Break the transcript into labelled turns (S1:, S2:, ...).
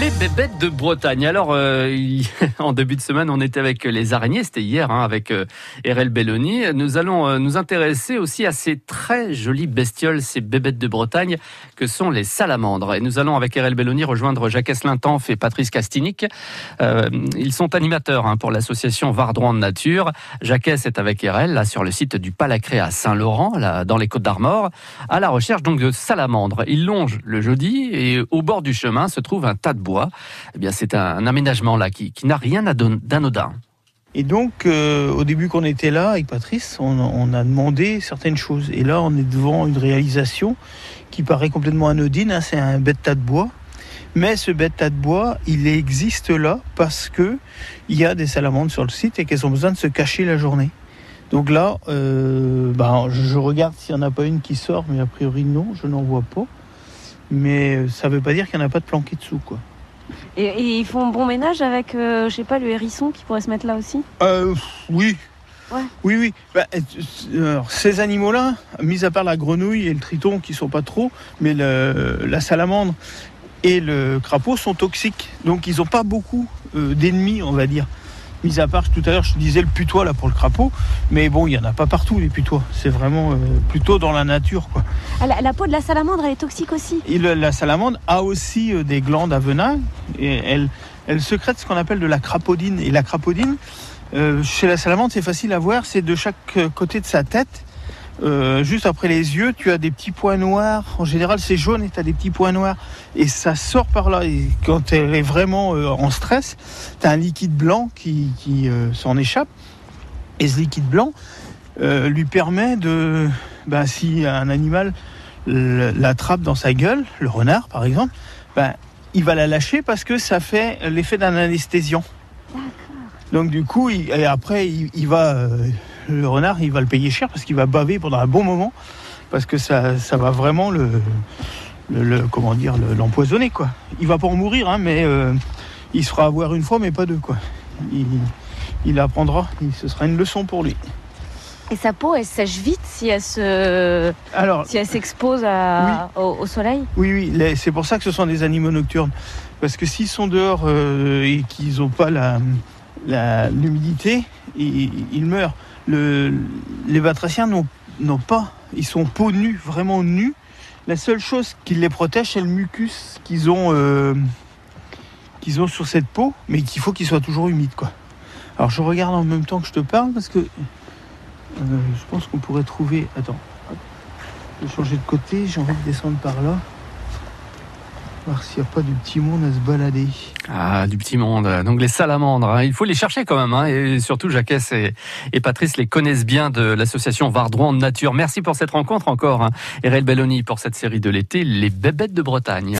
S1: Les bébêtes de Bretagne. Alors, euh, en début de semaine, on était avec les araignées, c'était hier, hein, avec euh, RL Belloni. Nous allons euh, nous intéresser aussi à ces très jolies bestioles, ces bébêtes de Bretagne, que sont les salamandres. Et nous allons, avec RL Belloni, rejoindre Jacques Eslintanf et Patrice Castinic. Euh, ils sont animateurs hein, pour l'association Vardroin de Nature. Jacques est avec RL, là, sur le site du Palacré à Saint-Laurent, là, dans les Côtes d'Armor, à la recherche donc de salamandres. Ils longent le jeudi et au bord du chemin se trouve un tas de bois. Eh bien, c'est un, aménagement là qui, n'a rien d'anodin.
S2: Et donc, euh, au début qu'on était là avec Patrice, on, a demandé certaines choses. Et là, on est devant une réalisation qui paraît complètement anodine. Hein. c'est un bête tas de bois. Mais ce bête tas de bois, il existe là parce que il y a des salamandres sur le site et qu'elles ont besoin de se cacher la journée. Donc là, euh, bah, je regarde s'il n'y en a pas une qui sort, mais a priori non, je n'en vois pas. Mais ça ne veut pas dire qu'il n'y en a pas de planqué dessous, quoi.
S3: Et, ils font bon ménage avec, euh, je sais pas, le hérisson qui pourrait se mettre là aussi?
S2: Euh, Oui. Oui, oui. Bah, euh, ces animaux-là, mis à part la grenouille et le triton qui sont pas trop, mais la salamandre et le crapaud sont toxiques. Donc ils n'ont pas beaucoup d'ennemis, on va dire. Mis à part, tout à l'heure, je disais le putois là pour le crapaud, mais bon, il n'y en a pas partout les putois. C'est vraiment euh, plutôt dans la nature. Quoi.
S3: Ah, la, peau de la salamandre, elle est toxique aussi
S2: et La salamandre a aussi euh, des glandes à venin et elle, elle secrète ce qu'on appelle de la crapaudine. Et la crapaudine, euh, chez la salamandre, c'est facile à voir, c'est de chaque côté de sa tête euh, juste après les yeux, tu as des petits points noirs. En général, c'est jaune et tu as des petits points noirs. Et ça sort par là. Et quand elle est vraiment euh, en stress, tu as un liquide blanc qui, euh, s'en échappe. Et ce liquide blanc lui permet de, ben, si un animal l'attrape dans sa gueule, le renard par exemple, ben, il va la lâcher parce que ça fait l'effet d'un anesthésiant. Donc du coup, et après, il va le renard, il va le payer cher parce qu'il va baver pendant un bon moment, parce que ça, ça va vraiment le, le, comment dire, l'empoisonner quoi. Il va pas en mourir, hein, mais euh, il se fera avoir une fois, mais pas deux quoi. Il, apprendra, ce sera une leçon pour lui.
S3: Et sa peau, elle sèche vite si elle se, Alors, si elle s'expose au, soleil?
S2: Oui, oui, c'est pour ça que ce sont des animaux nocturnes, parce que s'ils sont dehors euh, et qu'ils n'ont pas la l'humidité, ils meurent les batraciens n'ont pas, ils sont peau nue, vraiment nus. La seule chose qui les protège, c'est le mucus qu'ils ont, euh, qu'ils ont sur cette peau, mais qu'il faut qu'il soit toujours humide. Quoi. Alors je regarde en même temps que je te parle parce que euh, je pense qu'on pourrait trouver. Attends, je vais changer de côté, j'ai envie de descendre par là n'y a pas du petit monde à se balader.
S1: Ah, du petit monde. Donc les salamandres, hein. il faut les chercher quand même. Hein. Et surtout, Jacques et, Patrice les connaissent bien de l'association Vardroin de Nature. Merci pour cette rencontre encore. Hein. Belloni pour cette série de l'été, Les bébêtes de Bretagne.